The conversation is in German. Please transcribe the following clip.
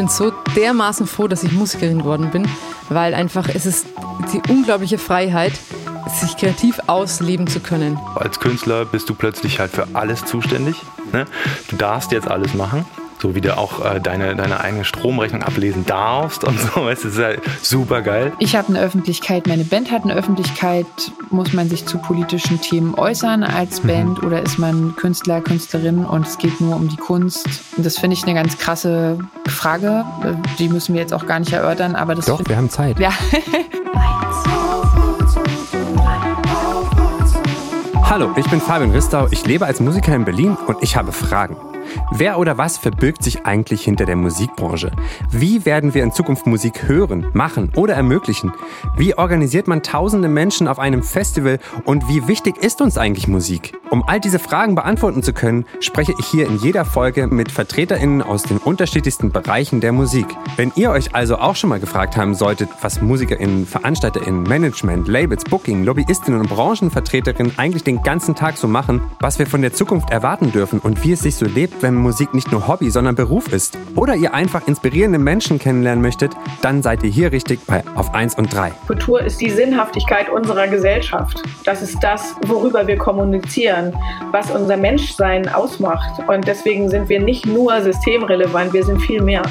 bin so dermaßen froh, dass ich Musikerin geworden bin, weil einfach es ist die unglaubliche Freiheit, sich kreativ ausleben zu können. Als Künstler bist du plötzlich halt für alles zuständig. Ne? Du darfst jetzt alles machen so wie du auch äh, deine, deine eigene Stromrechnung ablesen darfst und so. Es ist halt super geil. Ich habe eine Öffentlichkeit, meine Band hat eine Öffentlichkeit. Muss man sich zu politischen Themen äußern als mhm. Band mhm. oder ist man Künstler, Künstlerin und es geht nur um die Kunst? Und das finde ich eine ganz krasse Frage. Die müssen wir jetzt auch gar nicht erörtern, aber das. Doch, wir haben Zeit. Ja. Hallo, ich bin Fabian Ristau. Ich lebe als Musiker in Berlin und ich habe Fragen. Wer oder was verbirgt sich eigentlich hinter der Musikbranche? Wie werden wir in Zukunft Musik hören, machen oder ermöglichen? Wie organisiert man tausende Menschen auf einem Festival und wie wichtig ist uns eigentlich Musik? Um all diese Fragen beantworten zu können, spreche ich hier in jeder Folge mit VertreterInnen aus den unterschiedlichsten Bereichen der Musik. Wenn ihr euch also auch schon mal gefragt haben solltet, was MusikerInnen, VeranstalterInnen, Management, Labels, Booking, Lobbyistinnen und Branchenvertreterinnen eigentlich den ganzen Tag so machen, was wir von der Zukunft erwarten dürfen und wie es sich so lebt, wenn Musik nicht nur Hobby, sondern Beruf ist, oder ihr einfach inspirierende Menschen kennenlernen möchtet, dann seid ihr hier richtig bei Auf 1 und 3. Kultur ist die Sinnhaftigkeit unserer Gesellschaft. Das ist das, worüber wir kommunizieren, was unser Menschsein ausmacht. Und deswegen sind wir nicht nur systemrelevant, wir sind viel mehr.